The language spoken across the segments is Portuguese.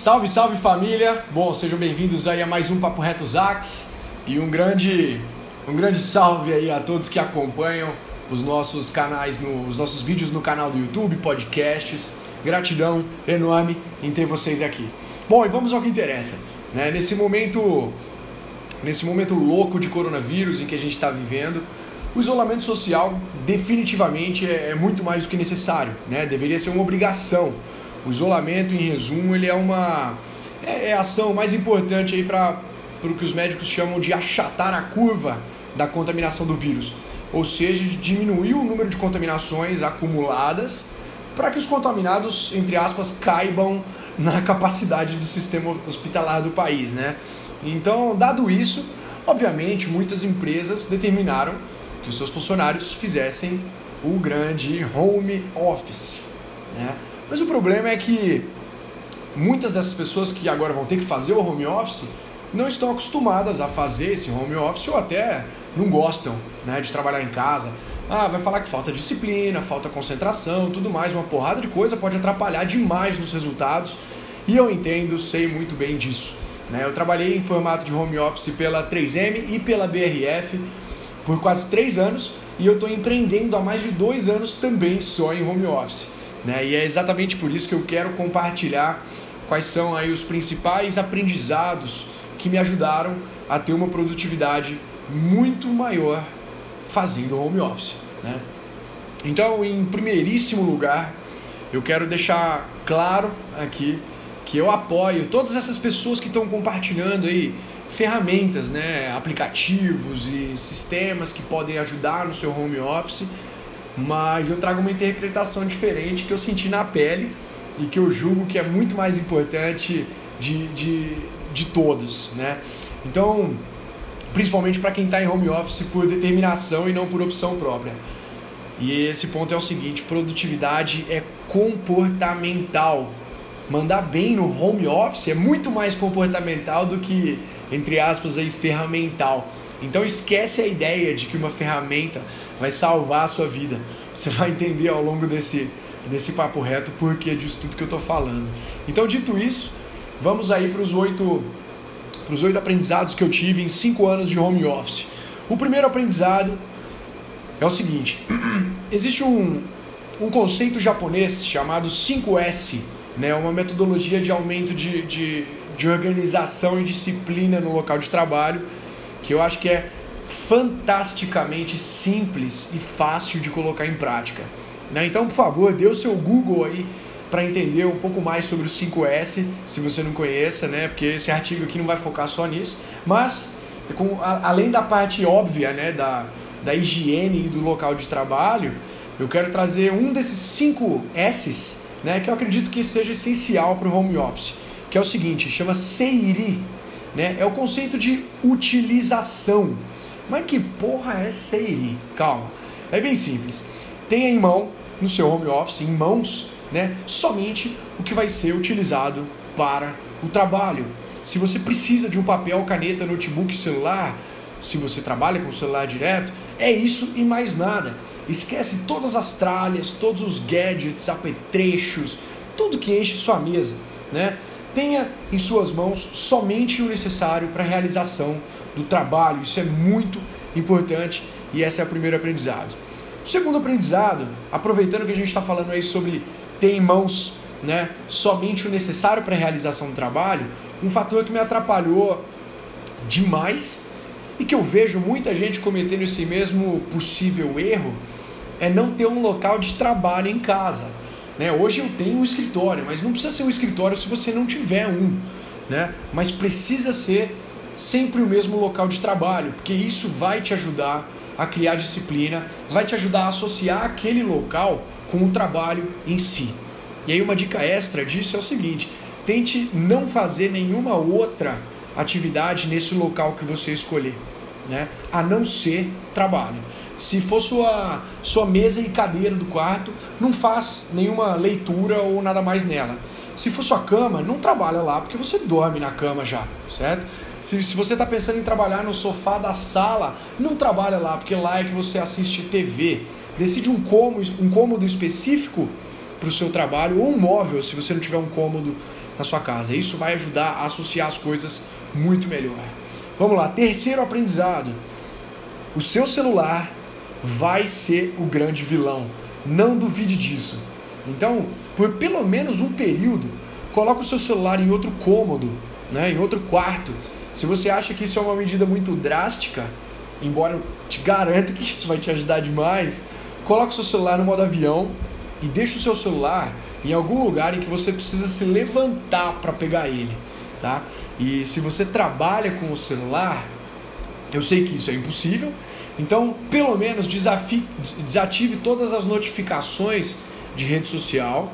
Salve, salve família! Bom, sejam bem-vindos aí a mais um Papo Reto Zax e um grande, um grande salve aí a todos que acompanham os nossos canais, no, os nossos vídeos no canal do YouTube, podcasts. Gratidão enorme em ter vocês aqui. Bom, e vamos ao que interessa. Né? Nesse momento, nesse momento louco de coronavírus em que a gente está vivendo, o isolamento social definitivamente é, é muito mais do que necessário, né? Deveria ser uma obrigação o isolamento, em resumo, ele é uma é, é a ação mais importante aí para o que os médicos chamam de achatar a curva da contaminação do vírus, ou seja, diminuir o número de contaminações acumuladas para que os contaminados, entre aspas, caibam na capacidade do sistema hospitalar do país, né? Então, dado isso, obviamente, muitas empresas determinaram que os seus funcionários fizessem o grande home office, né? Mas o problema é que muitas dessas pessoas que agora vão ter que fazer o home office não estão acostumadas a fazer esse home office ou até não gostam né, de trabalhar em casa. Ah, vai falar que falta disciplina, falta concentração, tudo mais, uma porrada de coisa pode atrapalhar demais nos resultados. E eu entendo, sei muito bem disso. Né? Eu trabalhei em formato de home office pela 3M e pela BRF por quase três anos e eu estou empreendendo há mais de dois anos também só em home office. Né? E é exatamente por isso que eu quero compartilhar quais são aí os principais aprendizados que me ajudaram a ter uma produtividade muito maior fazendo home office. Né? Então, em primeiríssimo lugar, eu quero deixar claro aqui que eu apoio todas essas pessoas que estão compartilhando aí ferramentas, né, aplicativos e sistemas que podem ajudar no seu home office mas eu trago uma interpretação diferente que eu senti na pele e que eu julgo que é muito mais importante de, de, de todos, né? Então, principalmente para quem está em home office por determinação e não por opção própria. E esse ponto é o seguinte: produtividade é comportamental. Mandar bem no home office é muito mais comportamental do que, entre aspas, aí, ferramental. Então esquece a ideia de que uma ferramenta vai salvar a sua vida. Você vai entender ao longo desse, desse papo reto por que disso tudo que eu estou falando. Então, dito isso, vamos aí para os oito para os oito aprendizados que eu tive em cinco anos de home office. O primeiro aprendizado é o seguinte: existe um, um conceito japonês chamado 5S, né, uma metodologia de aumento de, de, de organização e disciplina no local de trabalho, que eu acho que é fantasticamente simples e fácil de colocar em prática. Né? Então, por favor, dê o seu Google aí para entender um pouco mais sobre o 5S, se você não conheça, né? Porque esse artigo aqui não vai focar só nisso, mas com, a, além da parte óbvia, né, da, da higiene do local de trabalho, eu quero trazer um desses 5 S's, né, que eu acredito que seja essencial para o home office, que é o seguinte, chama Seiri, né? É o conceito de utilização. Mas que porra é Seiri? Calma. É bem simples. Tenha em mão, no seu home office, em mãos, né, somente o que vai ser utilizado para o trabalho. Se você precisa de um papel, caneta, notebook, celular, se você trabalha com o celular direto, é isso e mais nada. Esquece todas as tralhas, todos os gadgets, apetrechos, tudo que enche sua mesa, né? Tenha em suas mãos somente o necessário para a realização do trabalho. Isso é muito importante e esse é o primeiro aprendizado. O segundo aprendizado, aproveitando que a gente está falando aí sobre ter em mãos né, somente o necessário para a realização do trabalho, um fator que me atrapalhou demais e que eu vejo muita gente cometendo esse mesmo possível erro é não ter um local de trabalho em casa. Né? Hoje eu tenho um escritório, mas não precisa ser um escritório se você não tiver um. Né? Mas precisa ser sempre o mesmo local de trabalho, porque isso vai te ajudar a criar disciplina, vai te ajudar a associar aquele local com o trabalho em si. E aí uma dica extra disso é o seguinte: tente não fazer nenhuma outra atividade nesse local que você escolher, né? A não ser trabalho. Se for sua, sua mesa e cadeira do quarto, não faz nenhuma leitura ou nada mais nela. Se for sua cama, não trabalha lá, porque você dorme na cama já, certo? Se, se você está pensando em trabalhar no sofá da sala, não trabalha lá, porque lá é que você assiste TV. Decide um cômodo, um cômodo específico para o seu trabalho, ou um móvel, se você não tiver um cômodo na sua casa. Isso vai ajudar a associar as coisas muito melhor. Vamos lá, terceiro aprendizado. O seu celular vai ser o grande vilão. Não duvide disso. Então, por pelo menos um período, coloque o seu celular em outro cômodo, né, em outro quarto. Se você acha que isso é uma medida muito drástica, embora eu te garanta que isso vai te ajudar demais, coloque o seu celular no modo avião e deixe o seu celular em algum lugar em que você precisa se levantar para pegar ele, tá? E se você trabalha com o celular, eu sei que isso é impossível, então pelo menos desafie, desative todas as notificações de rede social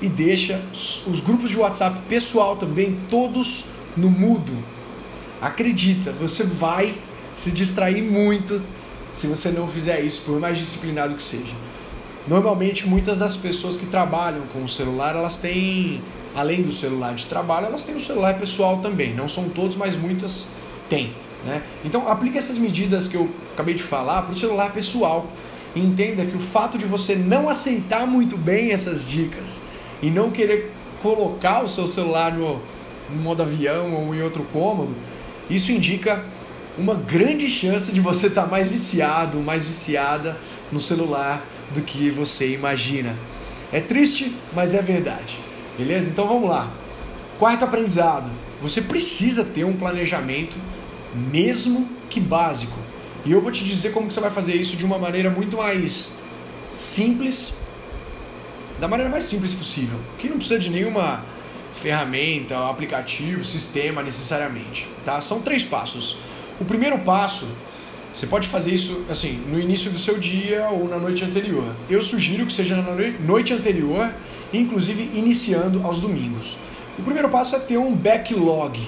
e deixa os grupos de WhatsApp pessoal também todos no mudo. Acredita, você vai se distrair muito se você não fizer isso, por mais disciplinado que seja. Normalmente, muitas das pessoas que trabalham com o celular, elas têm, além do celular de trabalho, elas têm o celular pessoal também. Não são todos, mas muitas têm. Né? Então, aplique essas medidas que eu acabei de falar para o celular pessoal. Entenda que o fato de você não aceitar muito bem essas dicas e não querer colocar o seu celular no, no modo avião ou em outro cômodo, isso indica uma grande chance de você estar tá mais viciado, mais viciada no celular do que você imagina. É triste, mas é verdade. Beleza? Então vamos lá. Quarto aprendizado: você precisa ter um planejamento, mesmo que básico. E eu vou te dizer como que você vai fazer isso de uma maneira muito mais simples, da maneira mais simples possível, que não precisa de nenhuma ferramenta, aplicativo, sistema necessariamente, tá? São três passos. O primeiro passo, você pode fazer isso assim no início do seu dia ou na noite anterior. Eu sugiro que seja na noite anterior, inclusive iniciando aos domingos. O primeiro passo é ter um backlog,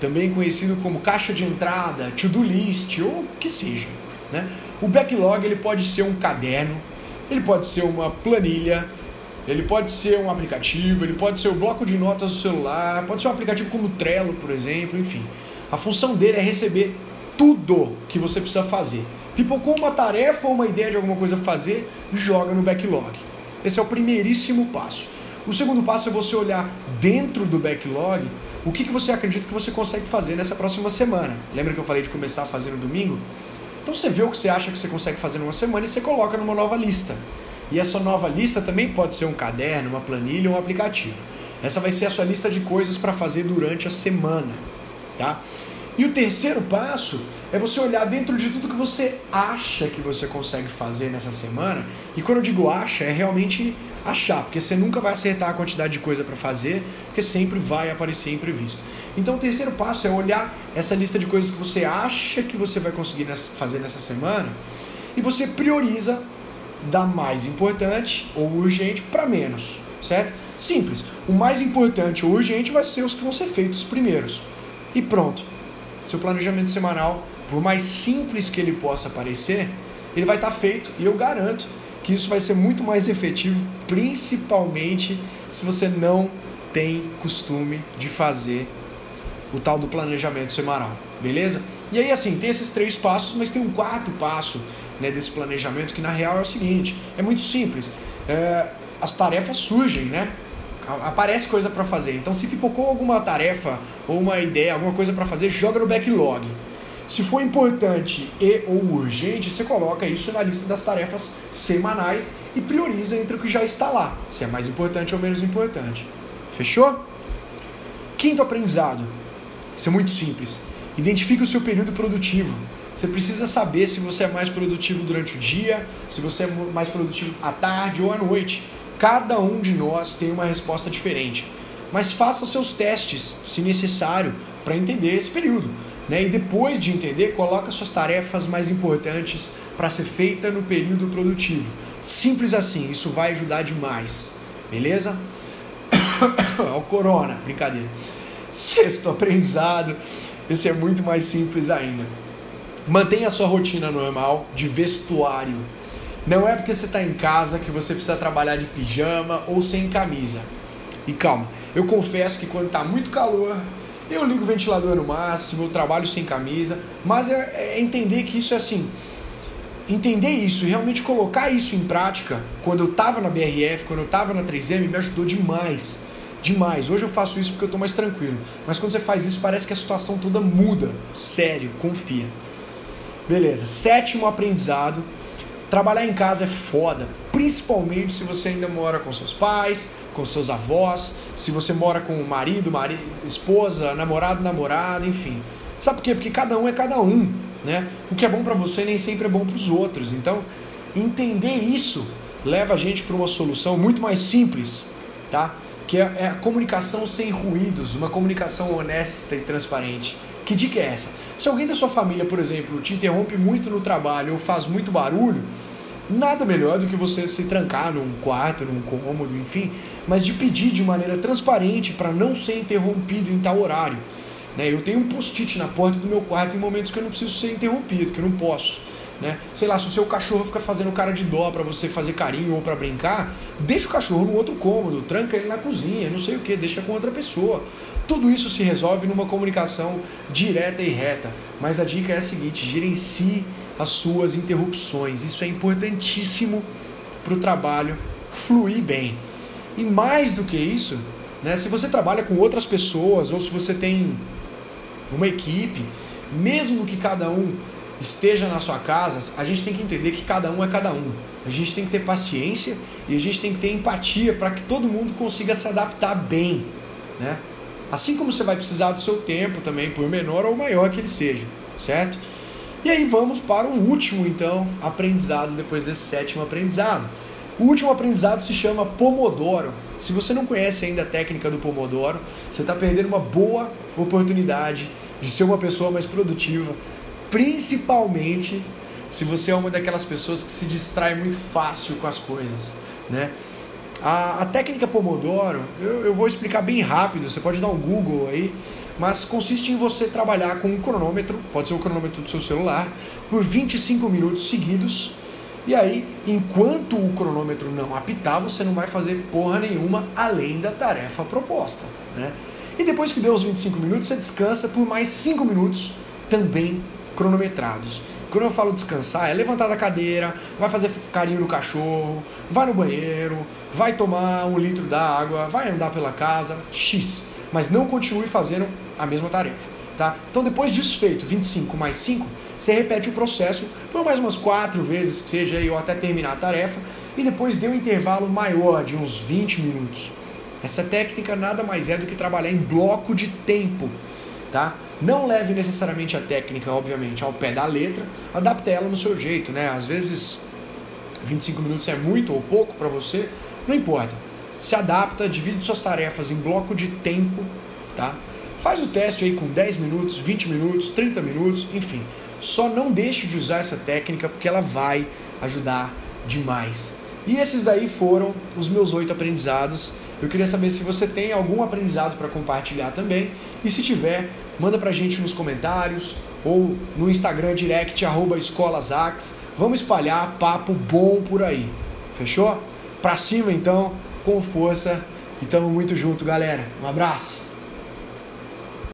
também conhecido como caixa de entrada, to-do list ou o que seja. Né? O backlog ele pode ser um caderno, ele pode ser uma planilha, ele pode ser um aplicativo, ele pode ser o bloco de notas do celular, pode ser um aplicativo como Trello, por exemplo, enfim. A função dele é receber tudo que você precisa fazer. Pipocou uma tarefa ou uma ideia de alguma coisa fazer, joga no backlog. Esse é o primeiríssimo passo. O segundo passo é você olhar dentro do backlog o que, que você acredita que você consegue fazer nessa próxima semana. Lembra que eu falei de começar a fazer no domingo? Então você vê o que você acha que você consegue fazer numa semana e você coloca numa nova lista. E essa nova lista também pode ser um caderno, uma planilha ou um aplicativo. Essa vai ser a sua lista de coisas para fazer durante a semana, tá? E o terceiro passo é você olhar dentro de tudo que você acha que você consegue fazer nessa semana. E quando eu digo acha, é realmente achar, porque você nunca vai acertar a quantidade de coisa para fazer, porque sempre vai aparecer imprevisto. Então o terceiro passo é olhar essa lista de coisas que você acha que você vai conseguir fazer nessa semana e você prioriza da mais importante ou urgente para menos, certo? Simples. O mais importante ou urgente vai ser os que vão ser feitos primeiros. E pronto seu planejamento semanal, por mais simples que ele possa parecer, ele vai estar feito e eu garanto que isso vai ser muito mais efetivo, principalmente se você não tem costume de fazer o tal do planejamento semanal, beleza? E aí assim, tem esses três passos, mas tem um quarto passo né, desse planejamento que na real é o seguinte, é muito simples. É, as tarefas surgem, né? aparece coisa para fazer. Então, se pipocou alguma tarefa ou uma ideia, alguma coisa para fazer, joga no backlog. Se for importante e ou urgente, você coloca isso na lista das tarefas semanais e prioriza entre o que já está lá, se é mais importante ou menos importante. Fechou? Quinto aprendizado. Isso é muito simples. Identifique o seu período produtivo. Você precisa saber se você é mais produtivo durante o dia, se você é mais produtivo à tarde ou à noite. Cada um de nós tem uma resposta diferente. Mas faça seus testes, se necessário, para entender esse período. Né? E depois de entender, coloque suas tarefas mais importantes para ser feita no período produtivo. Simples assim, isso vai ajudar demais. Beleza? o corona, brincadeira. Sexto aprendizado, esse é muito mais simples ainda. Mantenha a sua rotina normal de vestuário. Não é porque você está em casa que você precisa trabalhar de pijama ou sem camisa. E calma, eu confesso que quando está muito calor, eu ligo o ventilador no máximo, eu trabalho sem camisa, mas é, é entender que isso é assim. Entender isso e realmente colocar isso em prática, quando eu estava na BRF, quando eu estava na 3M, me ajudou demais. demais. Hoje eu faço isso porque eu estou mais tranquilo. Mas quando você faz isso, parece que a situação toda muda. Sério, confia. Beleza. Sétimo aprendizado. Trabalhar em casa é foda, principalmente se você ainda mora com seus pais, com seus avós, se você mora com o marido, marido, esposa, namorado, namorada, enfim. Sabe por quê? Porque cada um é cada um, né? O que é bom para você nem sempre é bom para os outros. Então, entender isso leva a gente para uma solução muito mais simples, tá? Que é, é a comunicação sem ruídos, uma comunicação honesta e transparente. Que dica é essa? Se alguém da sua família, por exemplo, te interrompe muito no trabalho ou faz muito barulho, nada melhor do que você se trancar num quarto, num cômodo, enfim, mas de pedir de maneira transparente para não ser interrompido em tal horário. Né? Eu tenho um post-it na porta do meu quarto em momentos que eu não preciso ser interrompido, que eu não posso. Né? Sei lá, se o seu cachorro fica fazendo cara de dó para você fazer carinho ou para brincar, deixa o cachorro no outro cômodo, tranca ele na cozinha, não sei o que, deixa com outra pessoa. Tudo isso se resolve numa comunicação direta e reta. Mas a dica é a seguinte: gerencie as suas interrupções. Isso é importantíssimo para o trabalho fluir bem. E mais do que isso, né, se você trabalha com outras pessoas ou se você tem uma equipe, mesmo que cada um esteja na sua casa, a gente tem que entender que cada um é cada um. A gente tem que ter paciência e a gente tem que ter empatia para que todo mundo consiga se adaptar bem, né? Assim como você vai precisar do seu tempo também, por menor ou maior que ele seja, certo? E aí vamos para o último, então, aprendizado depois desse sétimo aprendizado. O último aprendizado se chama Pomodoro. Se você não conhece ainda a técnica do Pomodoro, você está perdendo uma boa oportunidade de ser uma pessoa mais produtiva, principalmente se você é uma daquelas pessoas que se distrai muito fácil com as coisas, né? A, a técnica Pomodoro, eu, eu vou explicar bem rápido, você pode dar um Google aí, mas consiste em você trabalhar com um cronômetro, pode ser o cronômetro do seu celular, por 25 minutos seguidos, e aí, enquanto o cronômetro não apitar, você não vai fazer porra nenhuma além da tarefa proposta, né? E depois que deu os 25 minutos, você descansa por mais 5 minutos, também cronometrados. Quando eu falo descansar, é levantar da cadeira, vai fazer carinho no cachorro, vai no banheiro, vai tomar um litro d'água, vai andar pela casa, X. Mas não continue fazendo a mesma tarefa. Tá? Então depois disso feito, 25 mais 5, você repete o processo por mais umas 4 vezes que seja ou até terminar a tarefa, e depois dê um intervalo maior de uns 20 minutos. Essa técnica nada mais é do que trabalhar em bloco de tempo, tá? Não leve necessariamente a técnica, obviamente, ao pé da letra, adapte ela no seu jeito, né? Às vezes 25 minutos é muito ou pouco para você, não importa. Se adapta, divide suas tarefas em bloco de tempo, tá? Faz o teste aí com 10 minutos, 20 minutos, 30 minutos, enfim. Só não deixe de usar essa técnica porque ela vai ajudar demais. E esses daí foram os meus oito aprendizados. Eu queria saber se você tem algum aprendizado para compartilhar também. E se tiver, manda pra gente nos comentários ou no Instagram direct arroba escolasax. Vamos espalhar papo bom por aí. Fechou? Pra cima então, com força. E tamo muito junto, galera. Um abraço.